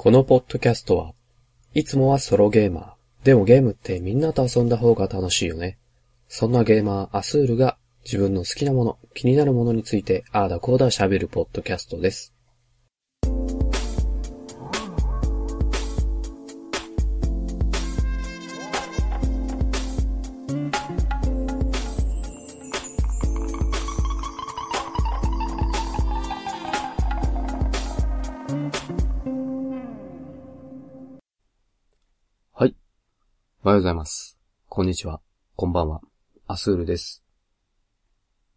このポッドキャストは、いつもはソロゲーマー。でもゲームってみんなと遊んだ方が楽しいよね。そんなゲーマー、アスールが自分の好きなもの、気になるものについて、ああだこうだ喋るポッドキャストです。おはようございます。こんにちは。こんばんは。アスールです。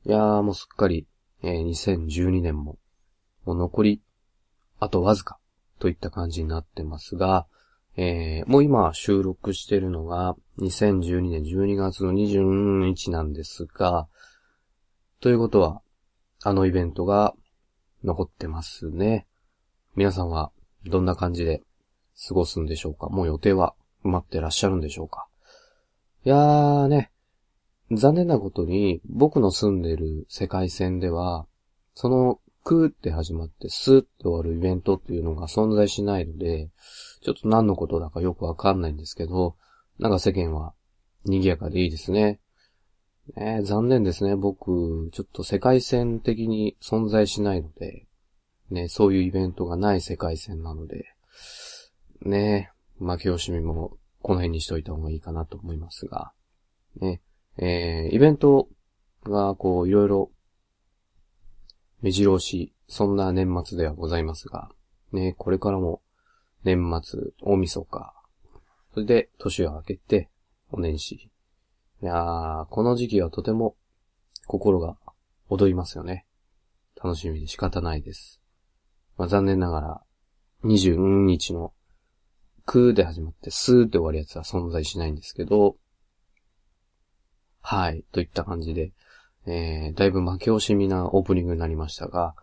いやー、もうすっかり、えー2012年も、もう残り、あとわずか、といった感じになってますが、えーもう今収録してるのが、2012年12月の22日なんですが、ということは、あのイベントが残ってますね。皆さんはどんな感じで過ごすんでしょうか？もう予定は埋まってらっしゃるんでしょうかいやーね、残念なことに僕の住んでる世界線では、そのクーって始まってスーって終わるイベントっていうのが存在しないので、ちょっと何のことだかよくわかんないんですけど、なんか世間は賑やかでいいですね。ねえ残念ですね。僕、ちょっと世界線的に存在しないので、ね、そういうイベントがない世界線なので、ね、負け惜しみもこの辺にしといた方がいいかなと思いますが、ね、えー、イベントがこういろいろ目白押し、そんな年末ではございますが、ね、これからも年末、大晦日、それで年を明けて、お年始。いやー、この時期はとても心が踊りますよね。楽しみで仕方ないです。まあ、残念ながら、22日のクーで始まってスーで終わるやつは存在しないんですけど、はい、といった感じで、えー、だいぶ負け惜しみなオープニングになりましたが、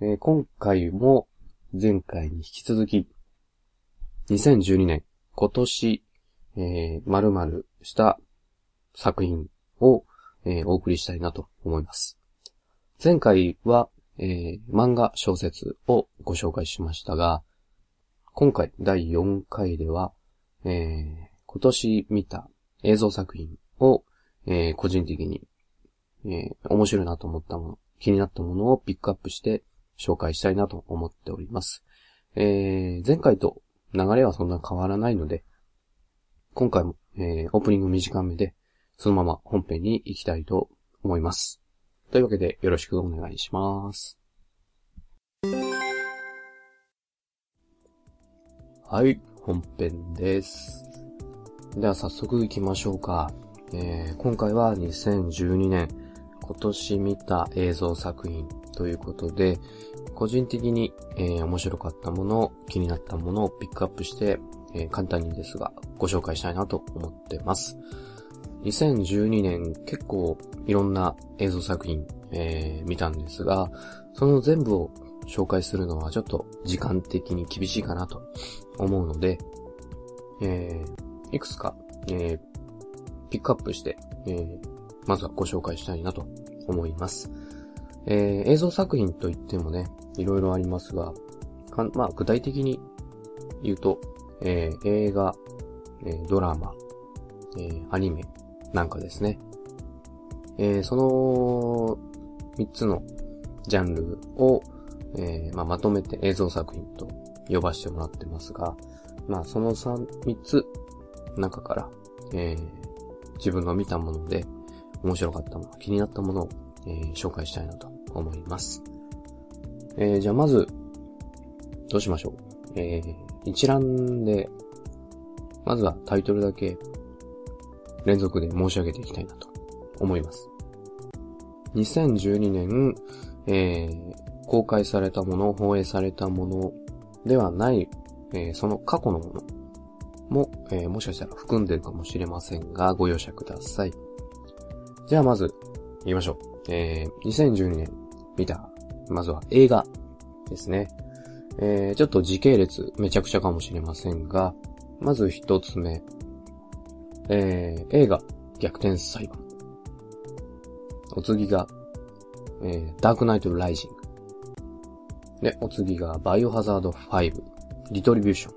えー今回も前回に引き続き、2012年、今年、えー、〇〇した作品を、えーお送りしたいなと思います。前回は、えー漫画小説をご紹介しましたが、今回第4回では、えー今年見た映像作品を、えー個人的に、えー面白いなと思ったもの、気になったものをピックアップして紹介したいなと思っております。えー前回と流れはそんな変わらないので、今回も、えーオープニング短めで、そのまま本編に行きたいと思います。というわけでよろしくお願いします。はい、本編です。では早速行きましょうか。えー今回は2012年今年見た映像作品ということで、個人的に、えー面白かったもの、気になったものをピックアップして、えー簡単にですがご紹介したいなと思ってます。2012年結構いろんな映像作品、えー見たんですが、その全部を紹介するのはちょっと時間的に厳しいかなと思うので、えーいくつか、えーピックアップして、えーまずはご紹介したいなと思います。えー映像作品といってもね、いろいろありますが、かんまあ、具体的に言うと、えー映画、えードラマ、えーアニメなんかですね。えーその3つのジャンルを、えーまあ、まとめて映像作品と呼ばせてもらってますが、まあその3、3つ中から、えー自分の見たもので面白かったもの、気になったものを、えー紹介したいなと思います。えーじゃあまず、どうしましょう？えー一覧で、まずはタイトルだけ連続で申し上げていきたいなと思います。2012年、えー公開されたもの、放映されたものではない、えーその過去のものも、えーもしかしたら含んでるかもしれませんが、ご容赦ください。じゃあまず、言いましょう。えー2012年見た、まずは映画ですね。えーちょっと時系列めちゃくちゃかもしれませんが、まず一つ目。えー映画、逆転裁判。お次が、えーダークナイトライジング。で、お次がバイオハザード5。リトリビューション。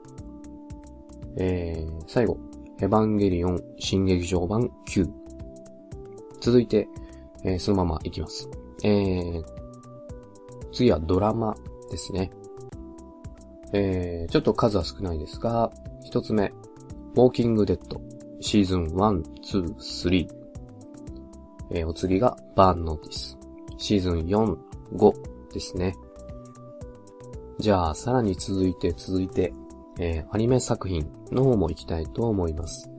えー、最後、エヴァンゲリオン新劇場版9。続いて、えー、そのままいきます。えー、次はドラマですね。えー、ちょっと数は少ないですが、一つ目、ウォーキングデッド、シーズン1、2、3。えー、お次が、バーンノーティス、シーズン4、5ですね。じゃあ、さらに続いて続いて、えー、アニメ作品の方も行きたいと思います。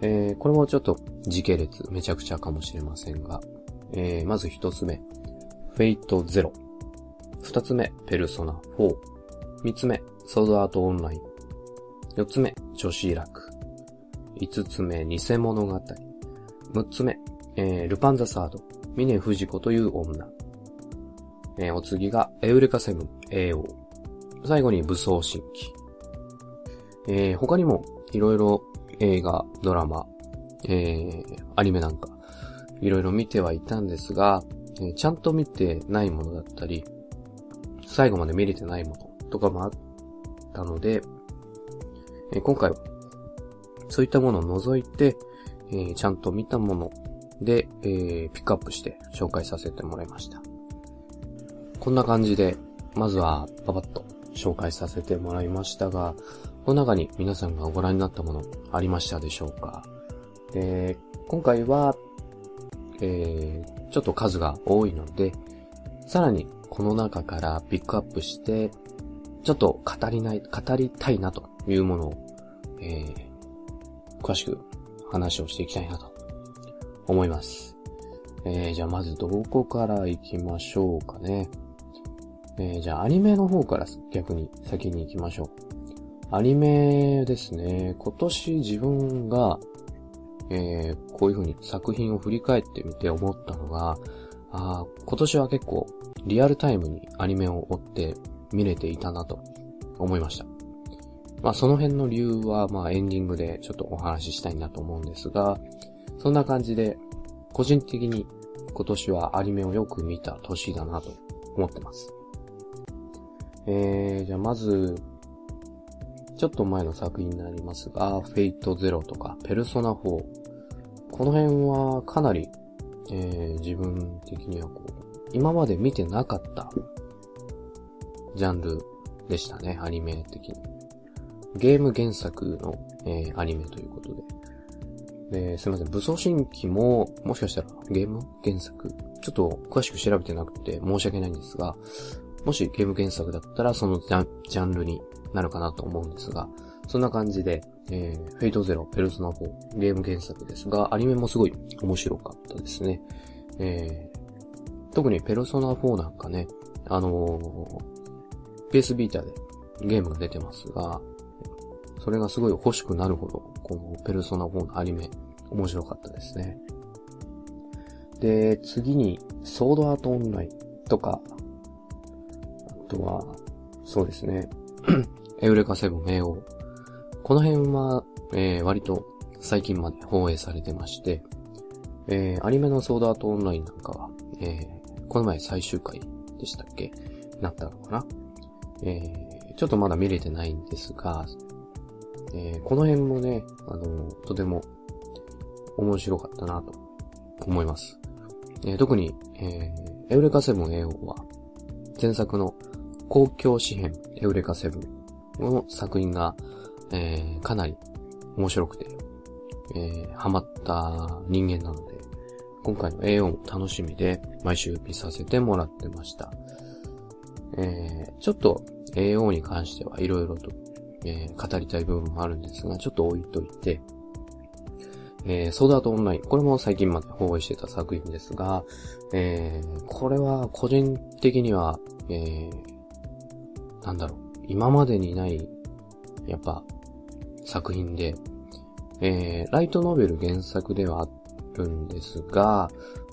えー、これもちょっと時系列めちゃくちゃかもしれませんが、えー、まず一つ目、フェイトゼロ。二つ目、ペルソナ4。三つ目、ソードアートオンライン。四つ目、女子楽。五つ目、偽物語。六つ目、えー、ルパンザサード。峰藤子という女。えー、お次が、エウレカセブン AO。最後に武装新規。えー、他にも、いろいろ映画、ドラマ、えー、アニメなんか、いろいろ見てはいたんですが、えー、ちゃんと見てないものだったり、最後まで見れてないものとかもあったので、え、今回は、そういったものを除いて、え、ちゃんと見たもので、え、ピックアップして紹介させてもらいました。こんな感じで、まずはパパッと紹介させてもらいましたが、この中に皆さんがご覧になったものありましたでしょうか？で、今回は、えー、ちょっと数が多いので、さらにこの中からピックアップして、ちょっと語りない、語りたいなというものを、えー、詳しく話をしていきたいなと思います。えー、じゃあまずどこから行きましょうかね。えー、じゃあアニメの方から逆に先に行きましょう。アニメですね。今年自分が、えー、こういう風に作品を振り返ってみて思ったのが、あ今年は結構リアルタイムにアニメを追って見れていたなと思いました。まあその辺の理由はまあエンディングでちょっとお話ししたいなと思うんですが、そんな感じで個人的に今年はアニメをよく見た年だなと思ってます。えー、じゃあまずちょっと前の作品になりますが、フェイトゼロとか、ペルソナ4。この辺はかなり、えー、自分的にはこう、今まで見てなかったジャンルでしたね、アニメ的に。ゲーム原作の、えー、アニメということで。で、すいません、武装新規も、もしかしたらゲーム原作、ちょっと詳しく調べてなくて申し訳ないんですが、もしゲーム原作だったらそのジャンルになるかなと思うんですが、そんな感じで、えー、フェイトゼロ、ペルソナ4、ゲーム原作ですが、アニメもすごい面白かったですね。えー、特にペルソナ4なんかね、あのー、PS ビータでゲームが出てますが、それがすごい欲しくなるほど、このペルソナ4のアニメ、面白かったですね。で、次に、ソードアートオンラインとか、とは、そうですね。エウレカセブン AO。この辺は、えー、割と最近まで放映されてまして、えー、アニメのソードアートオンラインなんかは、えー、この前最終回でしたっけ？なったのかな？えー、ちょっとまだ見れてないんですが、えー、この辺もね、あの、とても面白かったなと思います。えー、特に、えー、エウレカセブン AO は、前作の公共紙幣エウレカセブンの作品が、えー、かなり面白くて、えー、ハマった人間なので、今回の A4 も楽しみで毎週見させてもらってました。えー、ちょっと AO に関してはいろいろと、えー、語りたい部分もあるんですが、ちょっと置いといて、えー、ソードアートオンライン。これも最近まで放映してた作品ですが、えー、これは個人的には、えー、なんだろう。今までにない、やっぱ、作品で、えー、ライトノベル原作ではあるんですが、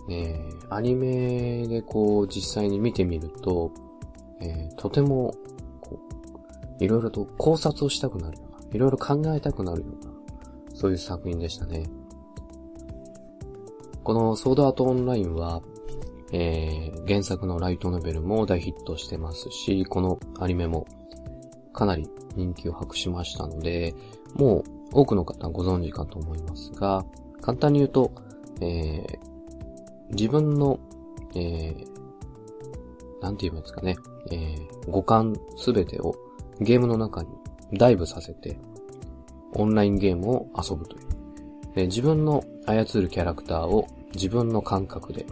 えー、アニメでこう実際に見てみると、えー、とても、こう、いろいろと考察をしたくなるような、いろいろ考えたくなるような、そういう作品でしたね。このソードアートオンラインは、えー、原作のライトノベルも大ヒットしてますし、このアニメもかなり人気を博しましたので、もう多くの方ご存知かと思いますが、簡単に言うと、えー、自分の、えー、なんて言いますかね、えー、五感すべてをゲームの中にダイブさせて、オンラインゲームを遊ぶという。自分の操るキャラクターを自分の感覚で、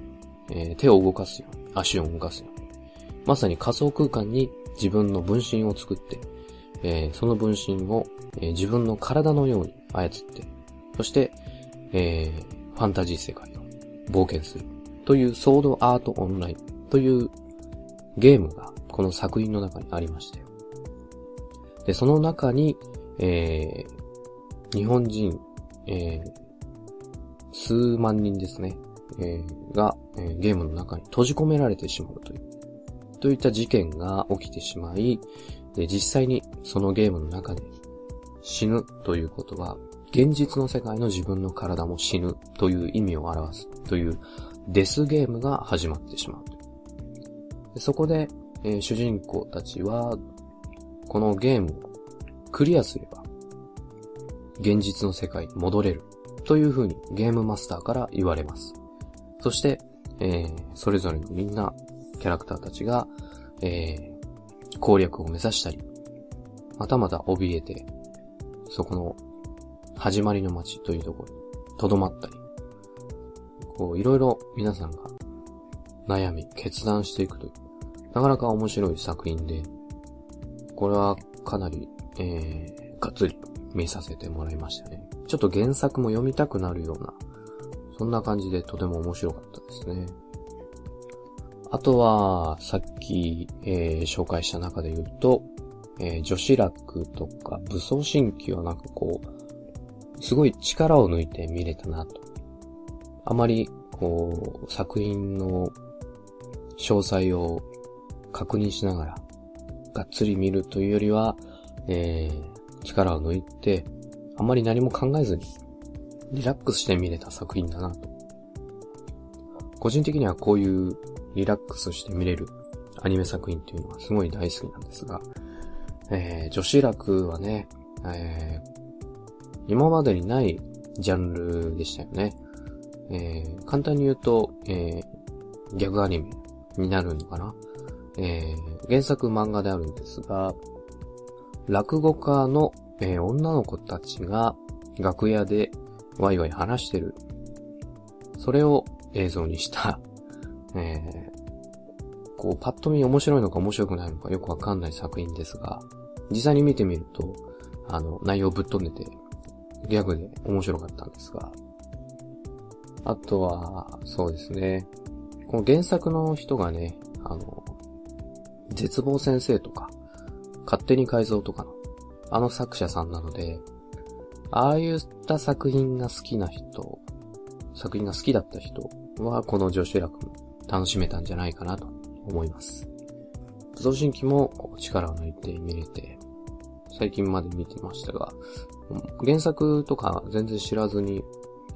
えー、手を動かすように、足を動かすように。まさに仮想空間に自分の分身を作って、えー、その分身を、えー、自分の体のように操って、そして、えー、ファンタジー世界を冒険するというソードアートオンラインというゲームがこの作品の中にありまして。で、その中に、えー、日本人、えー、数万人ですね、えー、が、えー、ゲームの中に閉じ込められてしまうという、といった事件が起きてしまい、で、実際にそのゲームの中で死ぬということは、現実の世界の自分の体も死ぬという意味を表すというデスゲームが始まってしまうそこで、えー、主人公たちは、このゲームをクリアすれば、現実の世界に戻れるという風にゲームマスターから言われます。そして、えー、それぞれのみんな、キャラクターたちが、えー、攻略を目指したり、またまた怯えて、そこの始まりの街というところに留まったり、こう、いろいろ皆さんが悩み、決断していくという、なかなか面白い作品で、これはかなり、えー、がっつり見させてもらいましたね。ちょっと原作も読みたくなるような、そんな感じでとても面白かったですね。あとは、さっき、えー、紹介した中で言うと、えー、女子楽とか武装新規はなんかこう、すごい力を抜いて見れたなと。あまり、こう、作品の詳細を確認しながら、がっつり見るというよりは、えー、力を抜いて、あまり何も考えずに、リラックスして見れた作品だなと。個人的にはこういうリラックスして見れるアニメ作品っていうのはすごい大好きなんですが、えー、女子楽はね、えー、今までにないジャンルでしたよね。えー、簡単に言うと、えー、ギャグアニメになるのかな。えー、原作漫画であるんですが、落語家の、えー、女の子たちが楽屋でワイワイ話してる。それを映像にした えー、こう、パッと見面白いのか面白くないのかよくわかんない作品ですが、実際に見てみると、あの、内容ぶっ飛んでて、ギャグで面白かったんですが、あとは、そうですね、この原作の人がね、あの、絶望先生とか、勝手に改造とかの、あの作者さんなので、ああいった作品が好きな人、作品が好きだった人は、この女子楽も楽しめたんじゃないかなと思います。武装新規も力を抜いて見れて、最近まで見てましたが、原作とか全然知らずに、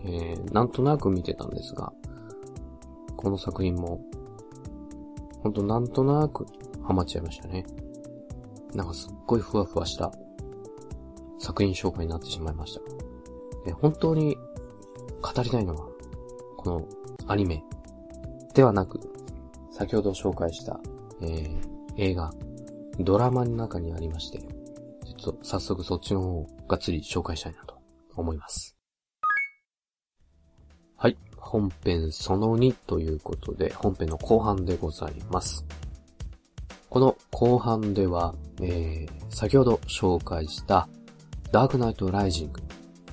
えー、なんとなく見てたんですが、この作品も、ほんとなんとなくハマっちゃいましたね。なんかすっごいふわふわした作品紹介になってしまいました。え本当に語りたいのは、このアニメではなく、先ほど紹介した、えー、映画、ドラマの中にありまして、ちょっと早速そっちの方をがっつり紹介したいなと思います。はい。本編その2ということで、本編の後半でございます。この後半では、えー、先ほど紹介したダークナイトライジング、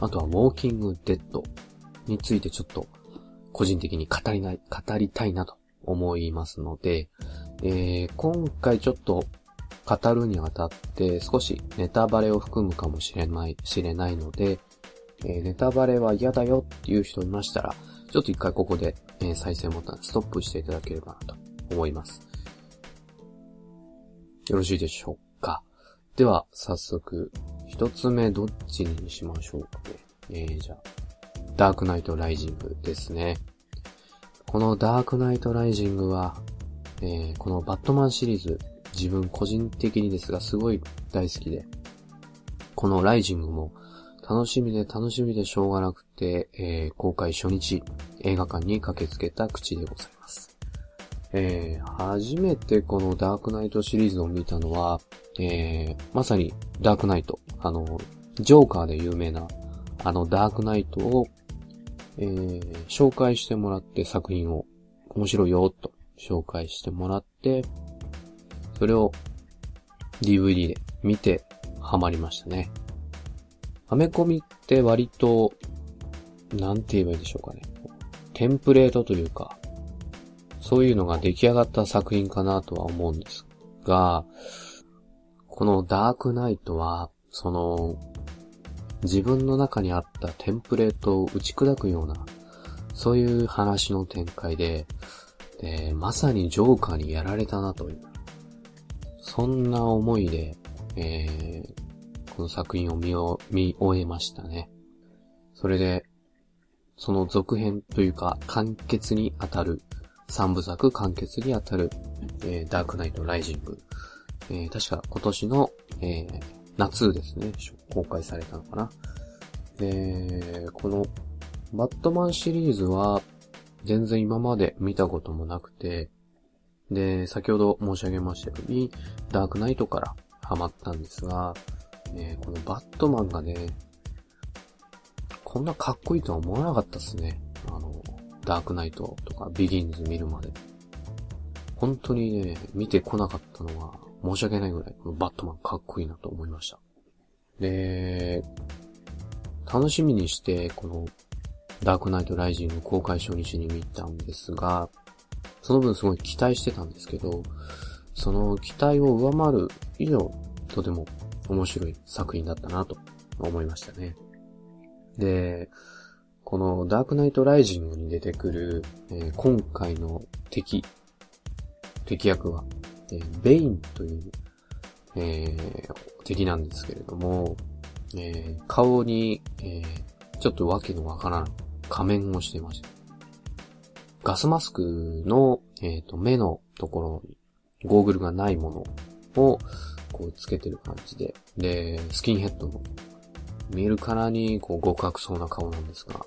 あとはウォーキングデッドについてちょっと個人的に語りない、語りたいなと思いますので、えー、今回ちょっと語るにあたって少しネタバレを含むかもしれない、知れないので、えー、ネタバレは嫌だよっていう人いましたら、ちょっと一回ここで、えー、再生ボタンストップしていただければなと思います。よろしいでしょうか？では、早速、一つ目どっちにしましょうかね。えー、じゃあ、ダークナイトライジングですね。このダークナイトライジングは、えー、このバットマンシリーズ自分個人的にですがすごい大好きで、このライジングも楽しみで楽しみでしょうがなくて、えー、公開初日映画館に駆けつけた口でございます。えー、初めてこのダークナイトシリーズを見たのは、えー、まさにダークナイト、あの、ジョーカーで有名な、あのダークナイトを、えー、紹介してもらって作品を、面白いよ、と紹介してもらって、それを DVD で見てハマりましたね。アメコミって割と、なんて言えばいいでしょうかね。テンプレートというか、そういうのが出来上がった作品かなとは思うんですが、このダークナイトは、その、自分の中にあったテンプレートを打ち砕くような、そういう話の展開で、で、まさにジョーカーにやられたなという、そんな思いで、えー、この作品を見を見終えましたね。それで、その続編というか、完結にあたる三部作完結にあたる、えー、ダークナイトライジング。えー、確か今年の、えー、夏ですね、公開されたのかな。で、この、バットマンシリーズは、全然今まで見たこともなくて、で、先ほど申し上げましたように、ダークナイトからハマったんですが、えー、このバットマンがね、こんなかっこいいとは思わなかったですね。あの、ダークナイトとかビギンズ見るまで。本当にね、見てこなかったのは申し訳ないぐらい、バットマンかっこいいなと思いました。で、楽しみにして、この、ダークナイトライジング公開初日に見たんですが、その分すごい期待してたんですけど、その期待を上回る以上、とても面白い作品だったなと思いましたね。で、このダークナイトライジングに出てくる、えー、今回の敵、敵役は、えー、ベインという、えー、敵なんですけれども、えー、顔に、えー、ちょっとわけのわからん仮面をしていました。ガスマスクの、えっ、と、目のところに、ゴーグルがないものを、こう、つけてる感じで、で、スキンヘッドの、見るからに、こう、極悪そうな顔なんですが、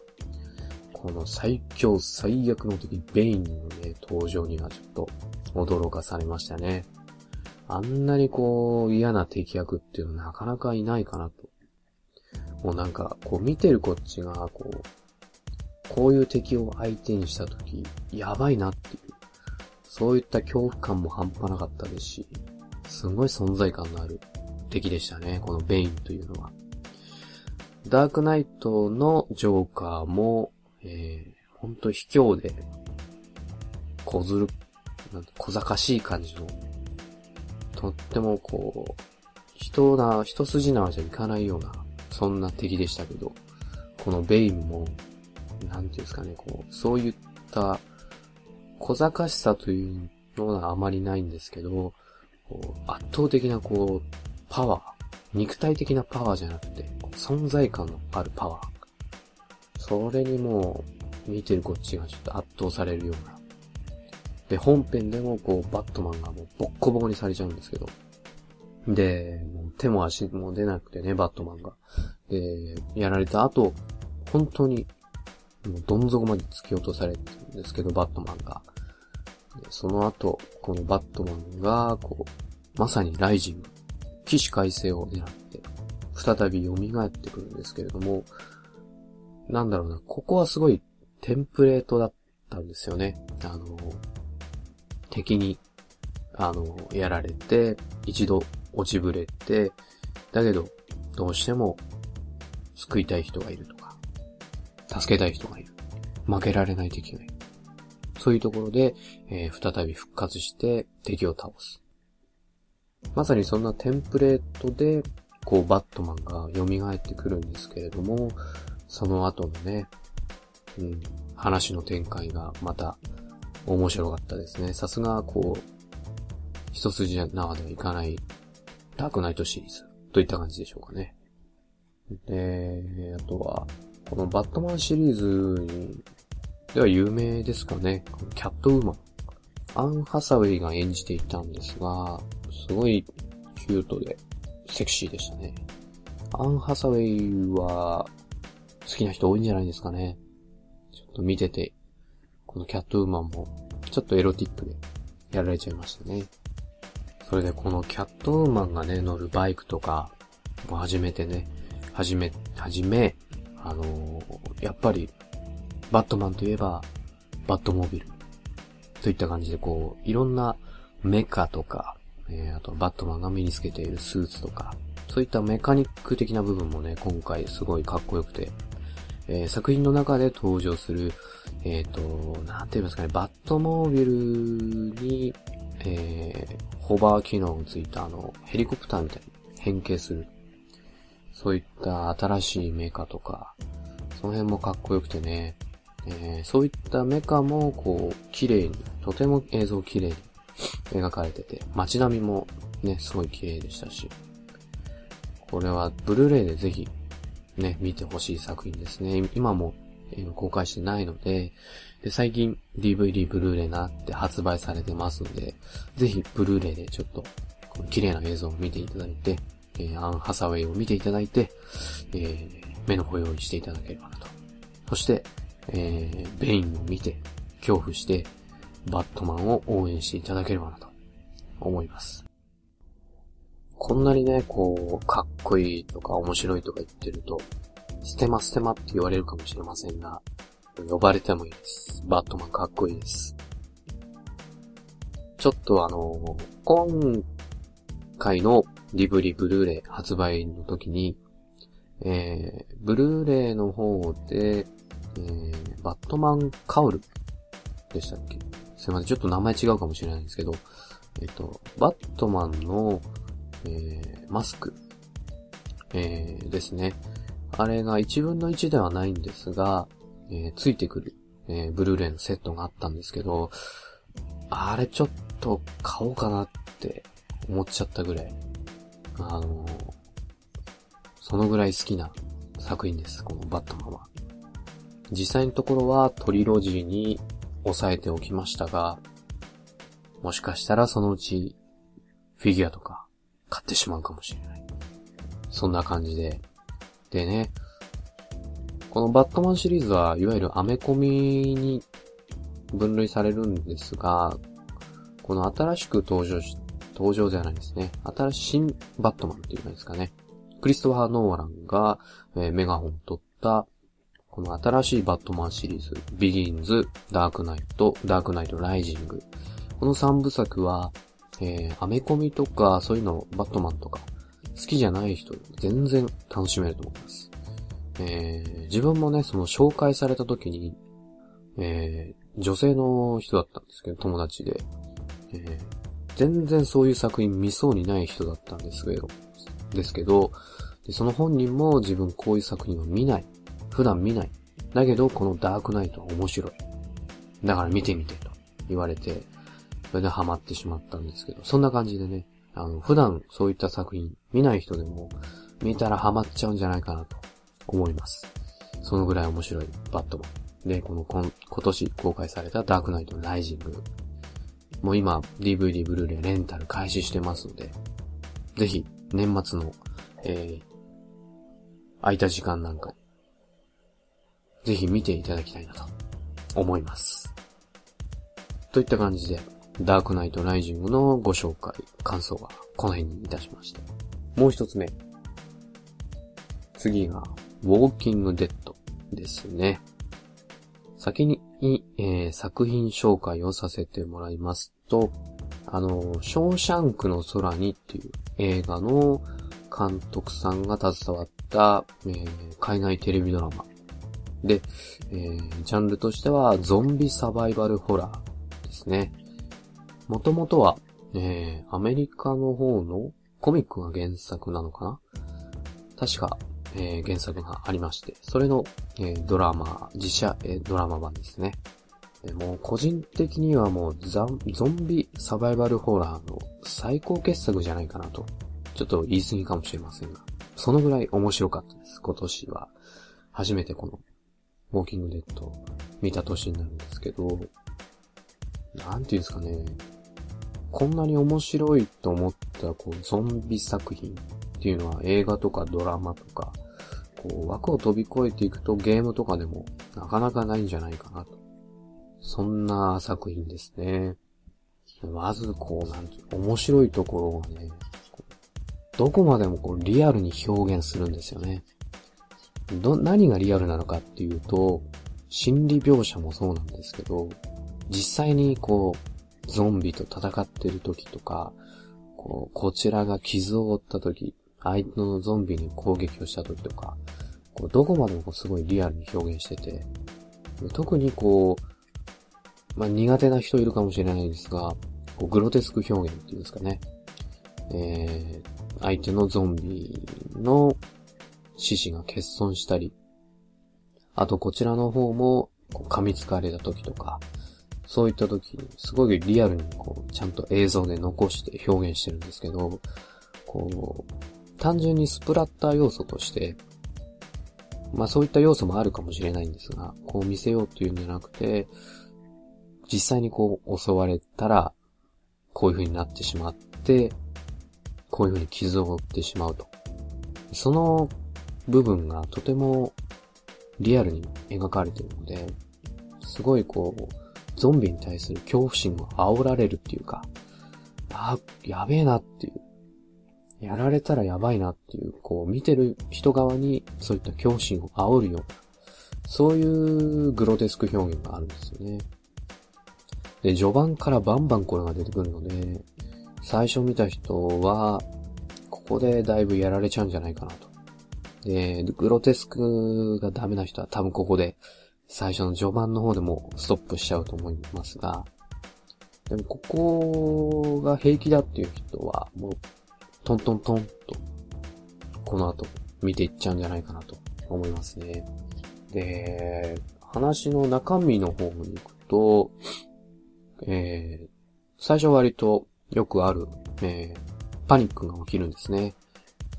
この最強最悪の敵、ベインのね、登場にはちょっと驚かされましたね。あんなにこう嫌な敵役っていうのはなかなかいないかなと。もうなんか、こう見てるこっちが、こう、こういう敵を相手にしたとき、やばいなっていう、そういった恐怖感も半端なかったですし、すごい存在感のある敵でしたね、このベインというのは。ダークナイトのジョーカーも、えー、ほんと卑怯で、小ずる、なん小賢しい感じの、とってもこう、人な、一筋縄じゃいかないような、そんな敵でしたけど、このベインも、なんていうんですかね、こう、そういった小賢しさというのはあまりないんですけど、圧倒的なこう、パワー、肉体的なパワーじゃなくて、存在感のあるパワー。それにもう、見てるこっちがちょっと圧倒されるような。で、本編でもこう、バットマンがもうボッコボコにされちゃうんですけど。で、もう手も足も出なくてね、バットマンが。で、やられた後、本当に、もうどん底まで突き落とされてるんですけど、バットマンが。その後、このバットマンが、こう、まさにライジング、起死回生を狙って、再び蘇ってくるんですけれども、なんだろうな、ここはすごいテンプレートだったんですよね。あの、敵に、あの、やられて、一度落ちぶれて、だけど、どうしても、救いたい人がいるとか、助けたい人がいる。負けられない敵がいる。そういうところで、えー、再び復活して敵を倒す。まさにそんなテンプレートで、こう、バットマンが蘇ってくるんですけれども、その後のね、うん、話の展開がまた面白かったですね。さすが、こう、一筋縄ではいかないダークナイトシリーズといった感じでしょうかね。で、あとは、このバットマンシリーズでは有名ですかね。キャットウーマン。アン・ハサウェイが演じていたんですが、すごいキュートでセクシーでしたね。アン・ハサウェイは好きな人多いんじゃないですかね。ちょっと見てて、このキャットウーマンもちょっとエロティックでやられちゃいましたね。それでこのキャットウーマンがね、乗るバイクとか、も初めてね、はじめ、はじめ、あのー、やっぱり、バットマンといえば、バットモビル。といった感じで、こう、いろんなメカとか、えー、あと、バットマンが身につけているスーツとか、そういったメカニック的な部分もね、今回すごいかっこよくて、えー、作品の中で登場する、えっ、ー、と、なんて言いますかね、バットモービルに、えー、ホバー機能がついたあの、ヘリコプターみたいに変形する。そういった新しいメカとか、その辺もかっこよくてね、えー、そういったメカも、こう、綺麗に、とても映像綺麗に描かれてて、街並みもね、すごい綺麗でしたし、これはブルーレイでぜひ、ね、見てほしい作品ですね。今も、公開してないので、で、最近 DVD ブルーレイなって発売されてますので、ぜひブルーレイでちょっと、この綺麗な映像を見ていただいて、えー、アン・ハサウェイを見ていただいて、えー、目の保養にしていただければなと。そして、えー、ベインを見て、恐怖して、バットマンを応援していただければなと思います。こんなにね、こう、かっこいいとか面白いとか言ってると、ステマステマって言われるかもしれませんが、呼ばれてもいいです。バットマンかっこいいです。ちょっとあの、今回のリブリブルーレイ発売の時に、えー、ブルーレイの方で、えー、バットマンカウルでしたっけ？すいません、ちょっと名前違うかもしれないんですけど、えっ、と、バットマンの、えー、マスク、えー、ですね。あれが1分の1ではないんですが、えー、ついてくる、え、ブルーレイのセットがあったんですけど、あれちょっと買おうかなって思っちゃったぐらい、あの、そのぐらい好きな作品です、このバットマンは。実際のところはトリロジーに抑えておきましたが、もしかしたらそのうちフィギュアとか買ってしまうかもしれない。そんな感じで。でね、このバットマンシリーズはいわゆるアメコミに分類されるんですが、この新しく登場し、登場じゃないですね。新しい新バットマンっていうかですかね。クリストファー・ノーランが、えー、メガホンを取った、この新しいバットマンシリーズ、ビギンズ、ダークナイト、ダークナイトライジング。この3部作は、えー、アメコミとか、そういうの、バットマンとか、好きじゃない人、全然楽しめると思います。えー、自分もね、その紹介された時に、えー、女性の人だったんですけど、友達で、えー、全然そういう作品見そうにない人だったんですけど、ですけど、その本人も自分こういう作品は見ない。普段見ない。だけど、このダークナイトは面白い。だから見てみてと言われて、それでハマってしまったんですけど、そんな感じでね、あの、普段そういった作品見ない人でも見たらハマっちゃうんじゃないかなと思います。そのぐらい面白いバットマン。で、この今今年公開されたダークナイトライジング。もう今 DVD ブルーレイレンタル開始してますので、ぜひ年末の、えー、空いた時間なんかに、ぜひ見ていただきたいなと思います。といった感じで、ダークナイトライジングのご紹介、感想はこの辺にいたしました。もう一つ目。次が、ウォーキングデッドですね。先に、えー、作品紹介をさせてもらいますと、あの、ショーシャンクの空にっていう映画の監督さんが携わった、えー、海外テレビドラマ。で、えー、ジャンルとしてはゾンビサバイバルホラーですね。もともとは、えー、アメリカの方のコミックが原作なのかな？確か、えー、原作がありまして、それの、えー、ドラマ、自社、えー、ドラマ版ですね。でも個人的にはもうザゾンビサバイバルホラーの最高傑作じゃないかなと。ちょっと言い過ぎかもしれませんが、そのぐらい面白かったです。今年は。初めてこの、ウォーキングデッド見た年になるんですけど、なんていうんですかね、こんなに面白いと思ったこうゾンビ作品っていうのは映画とかドラマとか、こう枠を飛び越えていくとゲームとかでもなかなかないんじゃないかなと。そんな作品ですね。まずこう、なんていう、面白いところがね、どこまでもこうリアルに表現するんですよね。ど、何がリアルなのかっていうと、心理描写もそうなんですけど、実際にこう、ゾンビと戦ってる時とか、こう、こちらが傷を負った時、相手のゾンビに攻撃をした時とか、こうどこまでもこうすごいリアルに表現してて、特にこう、まあ、苦手な人いるかもしれないですが、こうグロテスク表現っていうんですかね。えー、相手のゾンビの獅子が欠損したり、あとこちらの方もこう噛みつかれた時とか、そういった時にすごいリアルにこうちゃんと映像で残して表現してるんですけど、こう、単純にスプラッター要素として、まあそういった要素もあるかもしれないんですが、こう見せようっていうんじゃなくて、実際にこう襲われたら、こういう風になってしまって、こういう風に傷を負ってしまうと。その部分がとてもリアルに描かれているので、すごいこう、ゾンビに対する恐怖心が煽られるっていうか、あ、やべえなっていう。やられたらやばいなっていう、こう、見てる人側にそういった恐怖心を煽るような、そういうグロテスク表現があるんですよね。で、序盤からバンバンこれが出てくるので、最初見た人は、ここでだいぶやられちゃうんじゃないかなと。で、グロテスクがダメな人は多分ここで、最初の序盤の方でもストップしちゃうと思いますが、でもここが平気だっていう人は、もうトントントンと、この後見ていっちゃうんじゃないかなと思いますね。で、話の中身の方に行くと、えー、最初割とよくある、えー、パニックが起きるんですね。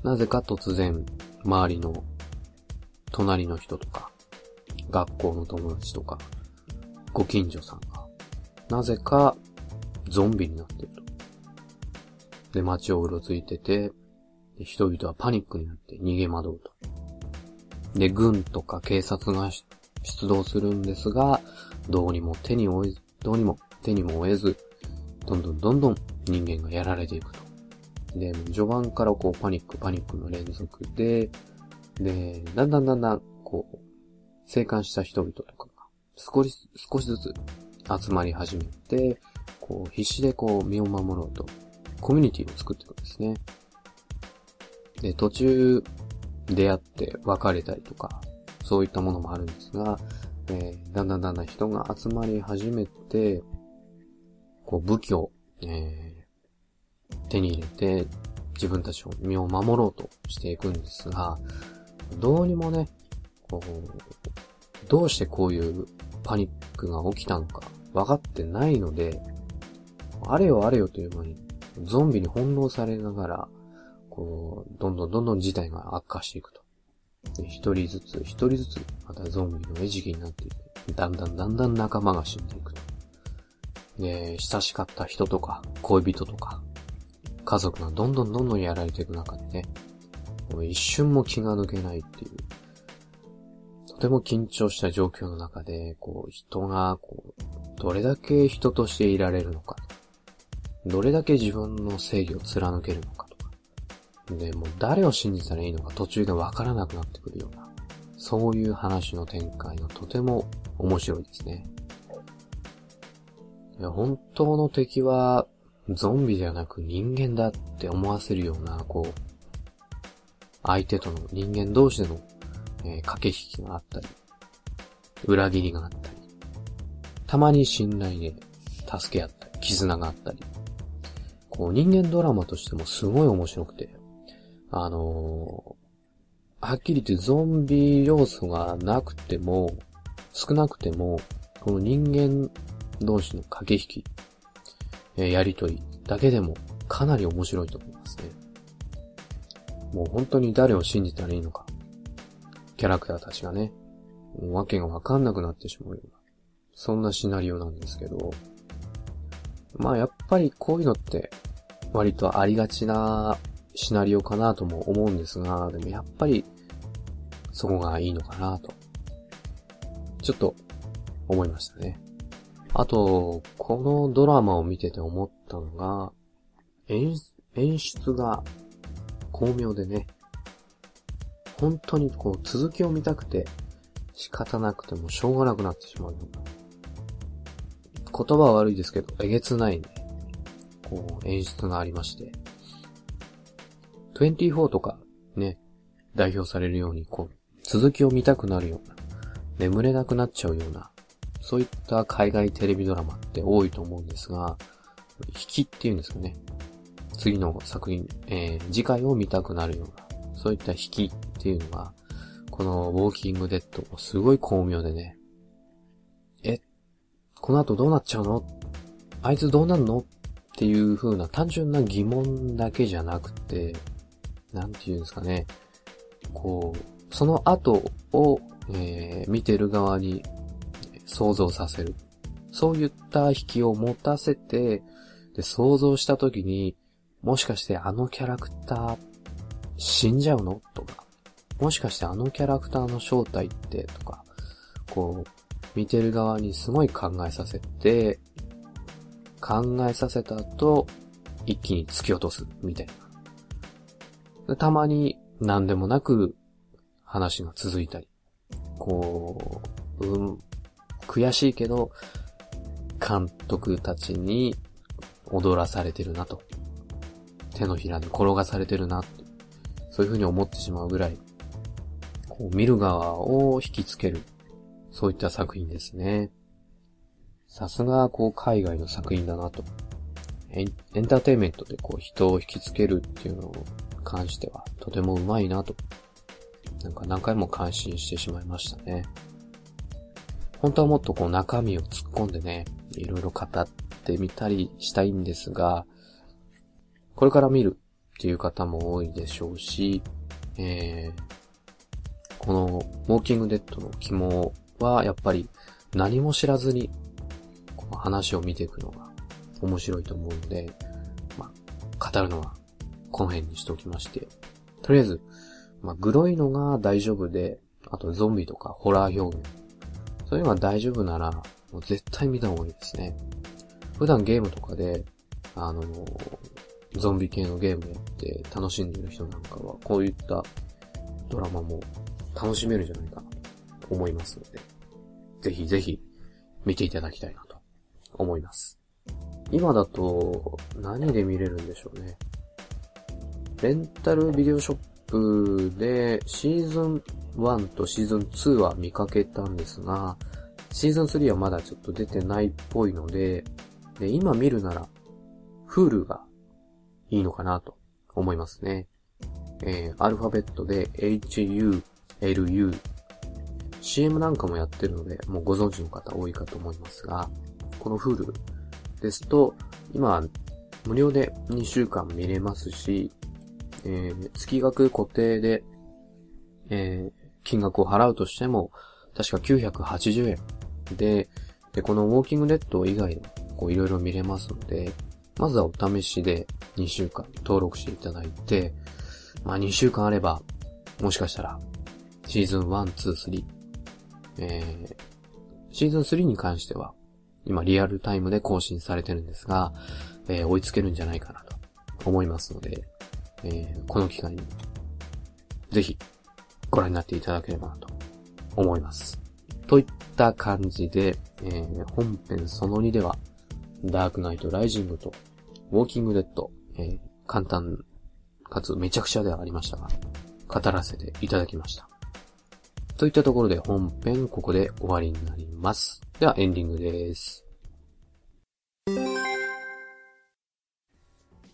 なぜか突然、周りの隣の人とか、学校の友達とか、ご近所さんが、なぜかゾンビになっていると。で、街をうろついてて、人々はパニックになって逃げ惑うと。で、軍とか警察が出動するんですが、どうにも手に負え、どうにも手にも負えず、どんどんどんどん人間がやられていくと。で、序盤からこうパニックパニックの連続で、で、だんだんだんだん、こう、生還した人々とかが少し、少しずつ集まり始めて、こう、必死でこう、身を守ろうと、コミュニティを作っていくんですね。で、途中、出会って別れたりとか、そういったものもあるんですが、えー、だんだんだんだん人が集まり始めて、こう武器を、えー、手に入れて自分たちを身を守ろうとしていくんですが、どうにもね、どうしてこういうパニックが起きたのか分かってないので、あれよあれよという間にゾンビに翻弄されながら、こう、どんどんどんどん事態が悪化していくと。一人ずつ、一人ずつ、またゾンビの餌食になっていて、だんだんだんだん仲間が死んでいくと。で、親しかった人とか、恋人とか、家族がどんどんどんどんやられていく中でね、一瞬も気が抜けないっていう、とても緊張した状況の中で、こう、人が、こう、どれだけ人としていられるのか、どれだけ自分の正義を貫けるのかとか、で、もう誰を信じたらいいのか途中でわからなくなってくるような、そういう話の展開がとても面白いですね。いや、本当の敵は、ゾンビではなく人間だって思わせるような、こう、相手との人間同士での、えー、駆け引きがあったり、裏切りがあったり、たまに信頼で助け合ったり、絆があったり、こう人間ドラマとしてもすごい面白くて、あのー、はっきり言ってゾンビ要素がなくても、少なくても、この人間同士の駆け引き、えやりとりだけでもかなり面白いと思いますね。もう本当に誰を信じたらいいのか。キャラクターたちがね、わけがわかんなくなってしまうような、そんなシナリオなんですけど、まあやっぱりこういうのって割とありがちなシナリオかなとも思うんですが、でもやっぱりそこがいいのかなと、ちょっと思いましたね。あと、このドラマを見てて思ったのが、演出が巧妙でね、本当にこう続きを見たくて仕方なくてもしょうがなくなってしまうような。言葉は悪いですけど、えげつないね、こう演出がありまして。24とかね、代表されるように、こう、続きを見たくなるような、眠れなくなっちゃうような、そういった海外テレビドラマって多いと思うんですが、引きっていうんですかね。次の作品、えー、次回を見たくなるような、そういった引きっていうのが、このウォーキングデッド、すごい巧妙でね、え、この後どうなっちゃうの？あいつどうなんの？っていう風な単純な疑問だけじゃなくて、なんていうんですかね、こう、その後を、えー、見てる側に想像させる。そういった引きを持たせて、で、想像した時に、もしかしてあのキャラクター死んじゃうの？とか、もしかしてあのキャラクターの正体って？とか、こう、見てる側にすごい考えさせて、考えさせた後、一気に突き落とす、みたいな。たまに何でもなく話が続いたり、こう、うん、悔しいけど、監督たちに踊らされてるなと。手のひらに転がされてるな、そういう風に思ってしまうぐらい、こう見る側を引きつける、そういった作品ですね。さすが、こう、海外の作品だなと。エンエンターテイメントでこう、人を引きつけるっていうのを関しては、とてもうまいなと。なんか何回も感心してしまいましたね。本当はもっとこう中身を突っ込んでね、いろいろ語ってみたりしたいんですが、これから見るっていう方も多いでしょうし、えー、このウォーキングデッドの肝はやっぱり何も知らずにこの話を見ていくのが面白いと思うので、まあ、語るのはこの辺にしておきまして、とりあえず、まあ、グロいのが大丈夫で、あとゾンビとかホラー表現。そういうのが大丈夫なら、もう絶対見た方がいいですね。普段ゲームとかで、あのゾンビ系のゲームやって楽しんでる人なんかは、こういったドラマも楽しめるんじゃないかなと思いますので、ぜひぜひ見ていただきたいなと思います。今だと何で見れるんでしょうね。レンタルビデオショップでシーズン1とシーズン2は見かけたんですが、シーズン3はまだちょっと出てないっぽいので、で今見るなら、フールがいいのかなと思いますね。えー、アルファベットで HU、LU、CM なんかもやってるので、もうご存知の方多いかと思いますが、この Hulu ですと、今、無料で2週間見れますし、えー、月額固定で、えー、金額を払うとしても、確か980円で、で、このウォーキングデッド以外でも、こういろいろ見れますので、まずはお試しで2週間登録していただいて、まあ2週間あれば、もしかしたら、シーズン1、2、3、えー、シーズン3に関しては、今リアルタイムで更新されてるんですが、えー、追いつけるんじゃないかなと思いますので、えー、この機会に、ぜひ、ご覧になっていただければなと思います。といった感じで、えー、本編その2では、ダークナイトライジングとウォーキングデッド、えー、簡単かつめちゃくちゃではありましたが、語らせていただきました。といったところで本編ここで終わりになります。ではエンディングです。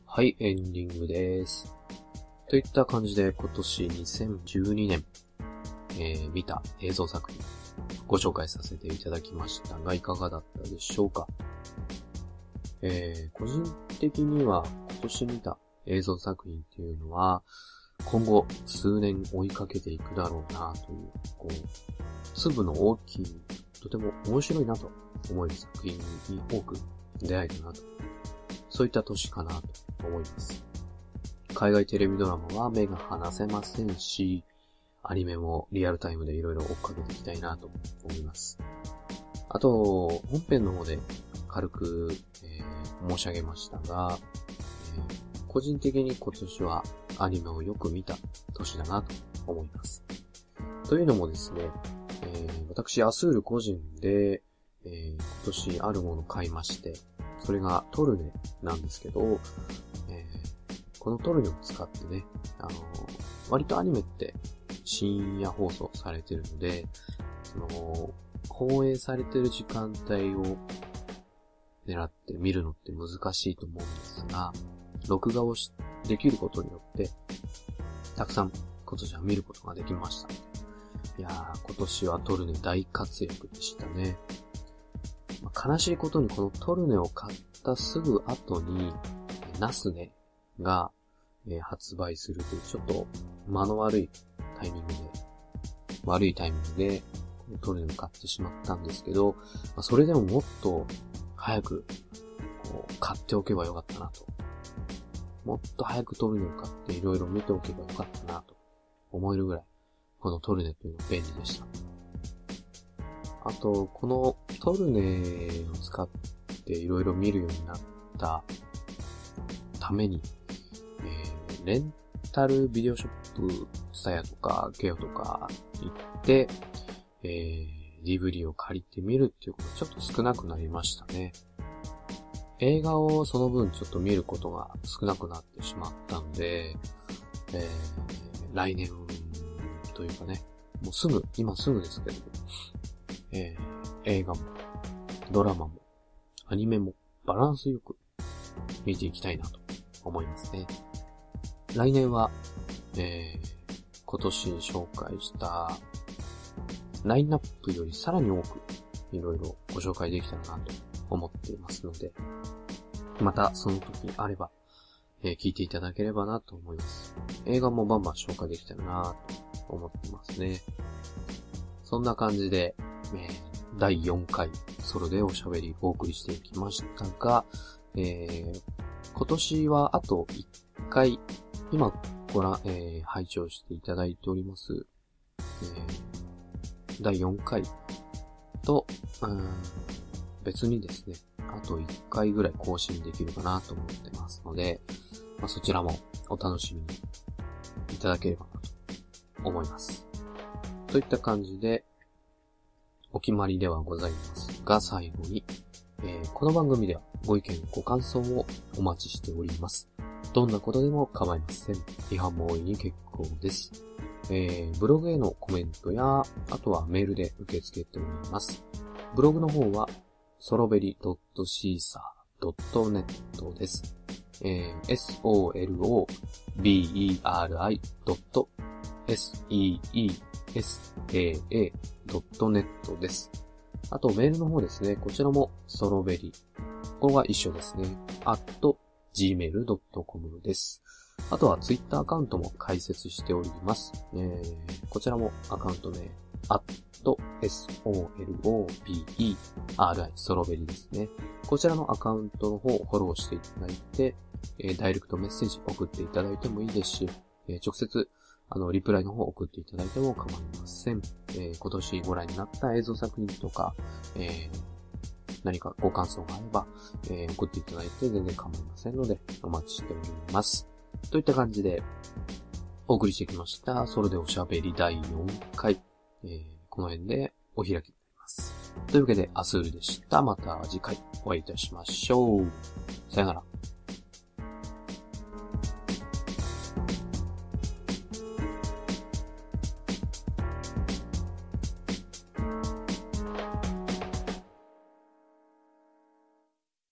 はい、エンディングです。といった感じで今年2012年、えー、見た映像作品ご紹介させていただきましたがいかがだったでしょうか？えー、個人的には今年見た映像作品っていうのは、今後数年追いかけていくだろうなという、こう、粒の大きい、とても面白いなと思える作品に多く出会えたなと。そういった年かなと思います。海外テレビドラマは目が離せませんし、アニメもリアルタイムでいろいろ追っかけていきたいなと思います。あと、本編の方で軽く、えー、申し上げましたが、えー、個人的に今年はアニメをよく見た年だなと思います。というのもですね、えー、私、アスール個人で、えー、今年あるものを買いまして、それがトルネなんですけど、えー、このトルネを使ってね、あの割とアニメって深夜放送されてるので、その、放映されてる時間帯を狙って見るのって難しいと思うんですが、録画をできることによって、たくさん今年は見ることができました。いやー、今年はトルネ大活躍でしたね。まあ、悲しいことにこのトルネを買ったすぐ後に、ナスネが、えー、発売するというちょっと間の悪いタイミングで、悪いタイミングでトルネを買ってしまったんですけど、まあ、それでももっと早くこう買っておけばよかったなと。もっと早くトルネを買っていろいろ見ておけばよかったなと思えるぐらい、このトルネというのは便利でした。あと、このトルネを使っていろいろ見るようになったために、えー、レンタルビデオショップ、スタヤとか、ゲオとか行って、えー、DVD を借りてみるっていうことちょっと少なくなりましたね。映画をその分ちょっと見ることが少なくなってしまったんで、えー、来年というかね、もうすぐ、今すぐですけど、えー、映画も、ドラマも、アニメもバランスよく見ていきたいなと思いますね。来年は、えー、今年紹介したラインナップよりさらに多くいろいろご紹介できたらなと思っていますので、またその時あれば、えー、聞いていただければなと思います。映画もバンバン紹介できたらなと思ってますね。そんな感じで、えー、第4回ソロでおしゃべりお送りしていきましたが、えー、今年はあと1回、今ご覧、えー、拝聴していただいております、えー、第4回と、うん別にですね、あと1回ぐらい更新できるかなと思ってますので、まあ、そちらもお楽しみにいただければなと思います。といった感じで、お決まりではございますが、最後に、えー、この番組ではご意見、ご感想をお待ちしております。どんなことでも構いません。違反も大いに結構です。えー、ブログへのコメントや、あとはメールで受け付けております。ブログの方は、ソロベリ .caesar.net です。えー、soloberi.seesaa.net です。あと、メールの方ですね。こちらも、ソロベリ。ここは一緒ですね。at gmail.com です。あとは、ツイッターアカウントも開設しております。えー、こちらもアカウント名、at soloberi ソロベリですね。こちらのアカウントの方をフォローしていただいて、えー、ダイレクトメッセージ送っていただいてもいいですし、えー、直接、あの、リプライの方送っていただいても構いません。えー、今年ご覧になった映像作品とか、え何かご感想があれば、え送っていただいて全然構いませんので、お待ちしております。といった感じで、お送りしてきました。それでおしゃべり第4回、えー、この辺でお開きになります。というわけで、アスールでした。また次回お会いいたしましょう。さよなら。